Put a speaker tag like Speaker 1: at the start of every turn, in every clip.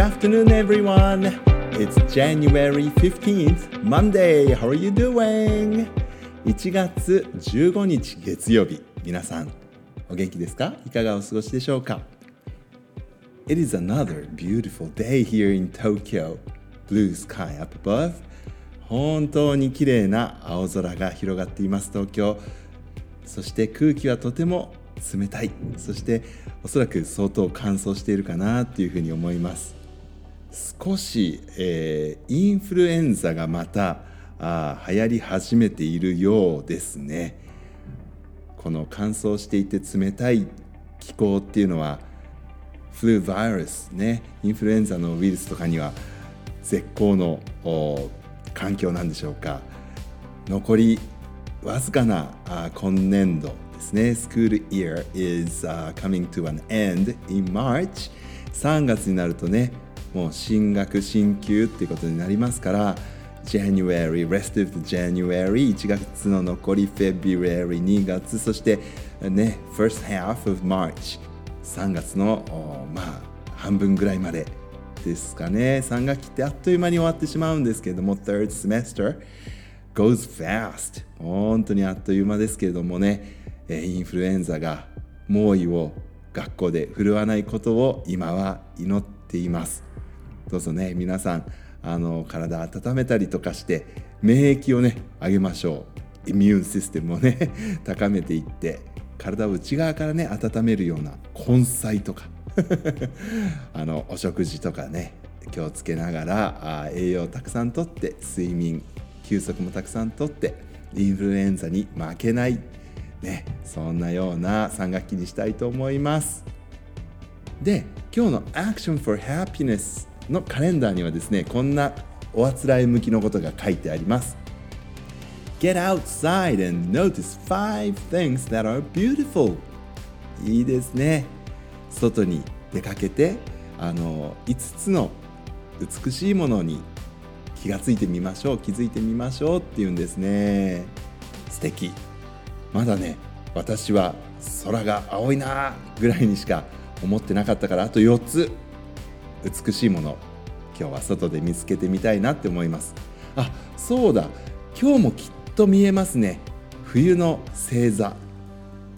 Speaker 1: afternoon, everyone. It's January 15th, Monday. How are you doing? 1月15日月曜日。皆さん、お元気ですかいかがお過ごしでしょうか It is another beautiful day here in Tokyo. Blue sky up above. 本当に綺麗な青空が広がっています東京そして空気はとても冷たいそしておそらく相当乾燥しているかなっていうふうに思います少し、えー、インフルエンザがまたあ流行り始めているようですね。この乾燥していて冷たい気候っていうのはフルバイルスねインフルエンザのウイルスとかには絶好の環境なんでしょうか。残りわずかなあ今年度ですね。School year is、uh, coming to an end in March 3月になるとねもう新学新休っていうことになりますから January, rest of the January 1月の残り February 2月そしてね first half of March 3月のまあ半分ぐらいまでですかね。3学期ってあっという間に終わってしまうんですけれども third semester goes fast 本当にあっという間ですけれどもねインフルエンザが猛威を学校で振るわないことを今は祈っています。どうぞね。皆さんあの体温めたりとかして免疫をね上げましょう。イミューンシステムをね 高めていって体を内側からね温めるような根菜とか。あのお食事とかね気をつけながらあ栄養をたくさんとって睡眠休息もたくさんとってインフルエンザに負けない、ね、そんなような3学期にしたいと思います。で今日の「Action for Happiness」のカレンダーにはですねこんなおあつらい向きのことが書いてあります。Get outside and notice five things that are beautiful. いいですね。外に出かけてあの5つの美しいものに気がついてみましょう気づいてみましょうっていうんですね。素敵。まだね私は空が青いなぐらいにしか思ってなかったからあと4つ。美しいもの。今日は外で見つけてみたいなって思います。あそうだ。今日もきっと見えますね。冬の星座。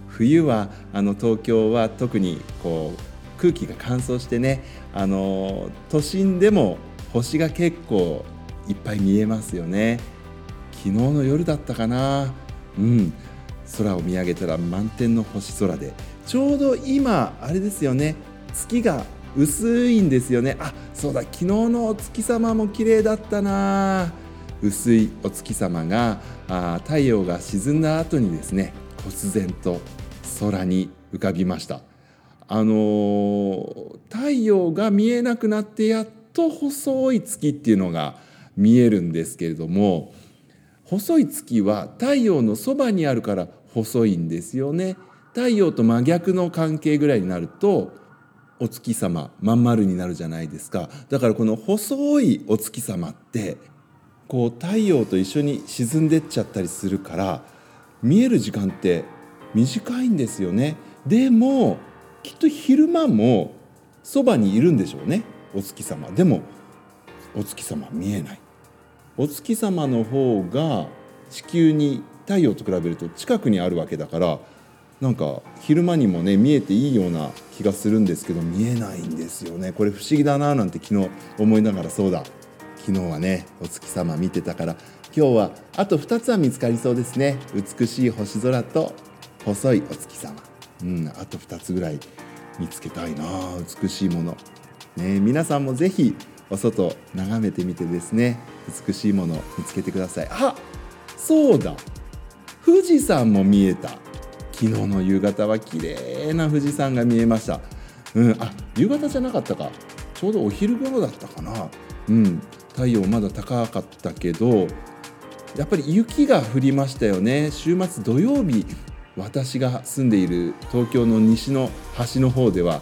Speaker 1: 冬はあの東京は特にこう空気が乾燥してねあの都心でも星が結構いっぱい見えますよね。昨日の夜だったかな。うん。空を見上げたら満天の星空で。ちょうど今あれですよね。月が薄いんですよね。あそうだ。昨日のお月様も綺麗だったな。薄いお月様があ太陽が沈んだ後にですね忽然と空に浮かびました。あのー、太陽が見えなくなってやっと細い月っていうのが見えるんですけれども細い月は太陽のそばにあるから細いんですよね。太陽と真逆の関係ぐらいになるとお月様まん丸になるじゃないですか。だからこの細いお月様ってこう太陽と一緒に沈んでっちゃったりするから見える時間って短いんですよね。でもきっと昼間もそばにいるんでしょうね。お月様。でもお月様見えない。お月様の方が地球に太陽と比べると近くにあるわけだからなんか昼間にもね見えていいような気がするんですけど見えないんですよね。これ不思議だななんて昨日思いながら。そうだ。昨日はねお月様見てたから今日はあと2つは見つかりそうですね。美しい星空と細いお月様。うんあと2つぐらい見つけたいな美しいもの。ね皆さんもぜひお外眺めてみてですね。美しいもの見つけてください。あそうだ。富士山も見えた。昨日の夕方は綺麗な富士山が見えました。うんあ夕方じゃなかったか。ちょうどお昼頃だったかな。うん太陽まだ高かったけどやっぱり雪が降りましたよね。週末土曜日私が住んでいる東京の西の端の方では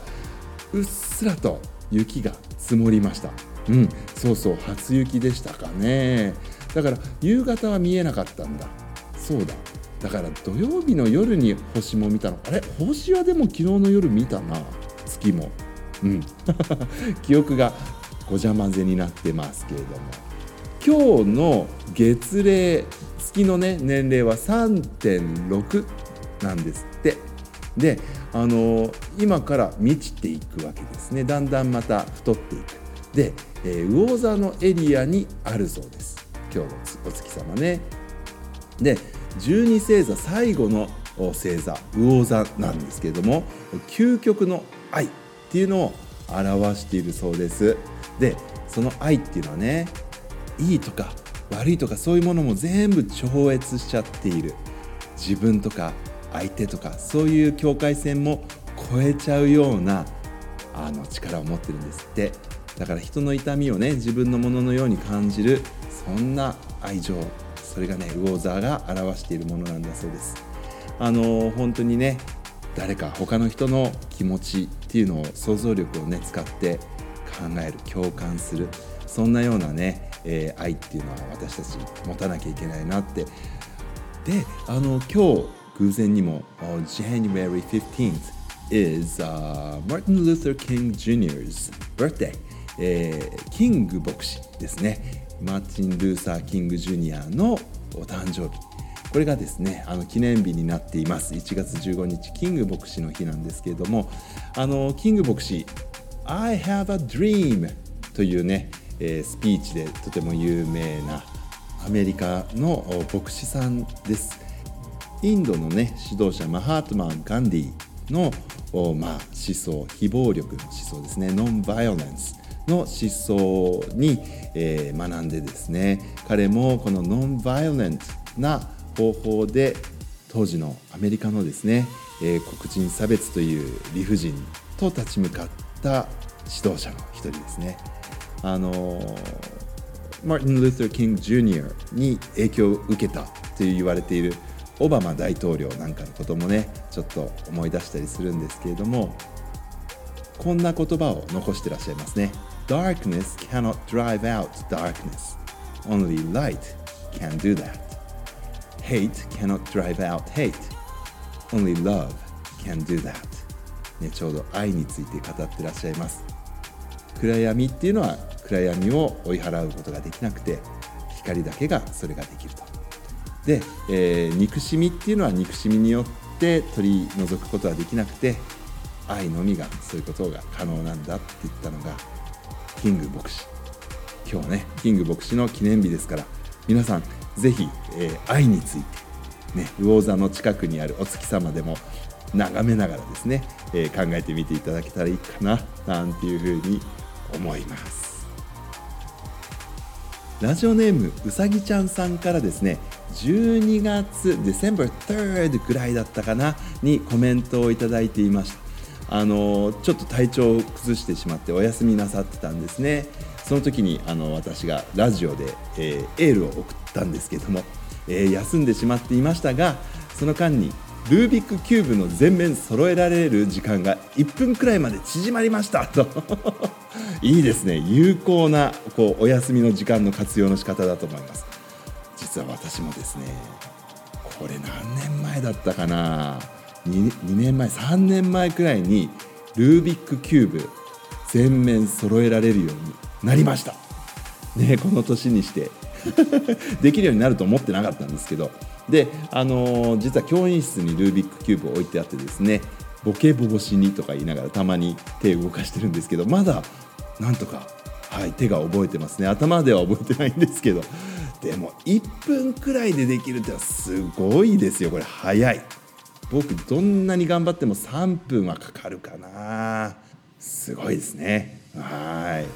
Speaker 1: うっすらと雪が積もりました。うんそうそう初雪でしたかね。だから夕方は見えなかったんだ。そうだ。だから土曜日の夜に星も見たの。あれ？星はでも昨日の夜見たな。月も。うん。記憶がごちゃ混ぜになってますけれども。今日の月齢月のね年齢は3.6なんですって。であの今から満ちていくわけですね。だんだんまた太っていく。で、えー、魚座のエリアにあるそうです。今日のお月様ね。で十二星座最後の星座魚座なんですけれども究極の愛っていうのを表しているそうです。でその愛っていうのはねいいとか悪いとかそういうものも全部超越しちゃっている。自分とか相手とかそういう境界線も超えちゃうようなあの力を持ってるんですって。だから人の痛みをね自分のもののように感じるそんな愛情。それがね魚座が表しているものなんだそうです。あの本当にね誰か他の人の気持ちっていうのを想像力をね使って考える共感するそんなようなね、えー、愛っていうのは私たち持たなきゃいけないなって。であの今日偶然にも January 15th is、uh, Martin Luther King Jr.'s birthday、えー、キング牧師ですね。マーティン・ルーサー・キング・ジュニアのお誕生日。これがですねあの記念日になっています。1月15日キング牧師の日なんですけれどもあのキング牧師 I have a dream というね、えー、スピーチでとても有名なアメリカの牧師さんです。インドのね指導者マハートマン・ガンディの、まあ、思想非暴力の思想ですね。ノンバイオレンスの思想に、え、学んでですね彼もこのノンバイオレントな方法で当時のアメリカのですね、え、黒人差別という理不尽と立ち向かった指導者の一人ですね。あのマーティン・ルーサー・キング・ジュニアに影響を受けたと言われているオバマ大統領なんかのこともねちょっと思い出したりするんですけれどもこんな言葉を残してらっしゃいますね Darkness cannot drive out darkness. Only light can do that. Hate cannot drive out hate. Only love can do that. ね、ちょうど愛について語ってらっしゃいます暗闇っていうのは暗闇を追い払うことができなくて光だけがそれができるとで、えー、憎しみっていうのは憎しみによって取り除くことはできなくて愛のみがそういうことが可能なんだって言ったのがキング牧師。今日ねキング牧師の記念日ですから皆さんぜひ、えー、愛について、ね、魚座の近くにあるお月様でも眺めながらですね、えー、考えてみていただけたらいいかななんていうふうに思います。ラジオネームうさぎちゃんさんからですね12月 December 3rd ぐらいだったかなにコメントをいただいていました。あのちょっと体調を崩してしまってお休みなさってたんですね。その時にあの私がラジオで、えー、エールを送ったんですけども、えー、休んでしまっていましたがその間にルービックキューブの全面揃えられる時間が1分くらいまで縮まりましたと。いいですね。有効なこうお休みの時間の活用の仕方だと思います。実は私もですねこれ何年前だったかな。2, 年前3年前くらいにルービックキューブ全面揃えられるようになりました。ねこの年にして。できるようになると思ってなかったんですけど。であのー、実は教員室にルービックキューブを置いてあってですねボケボボしにとか言いながらたまに手を動かしてるんですけどまだなんとか、はい、手が覚えてますね。頭では覚えてないんですけど。でも1分くらいでできるってのはすごいですよ。これ早い。僕どんなに頑張っても3分はかかるかな。すごいですね。はい、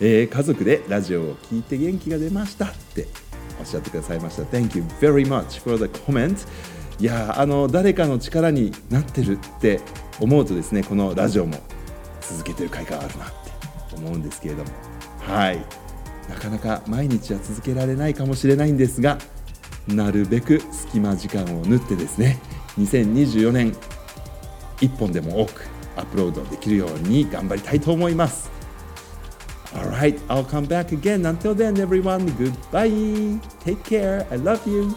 Speaker 1: えー、家族でラジオを聞いて元気が出ましたっておっしゃってくださいました。Thank you very much for the comment. いやあの誰かの力になってるって思うとですねこのラジオも続けてる甲斐があるなって思うんですけれども。はい。なかなか毎日は続けられないかもしれないんですがなるべく隙間時間を縫ってですね2024年1本でも多くアップロードできるように頑張りたいと思います Alright, I'll come back again. Until then, everyone, goodbye. Take care. I love you.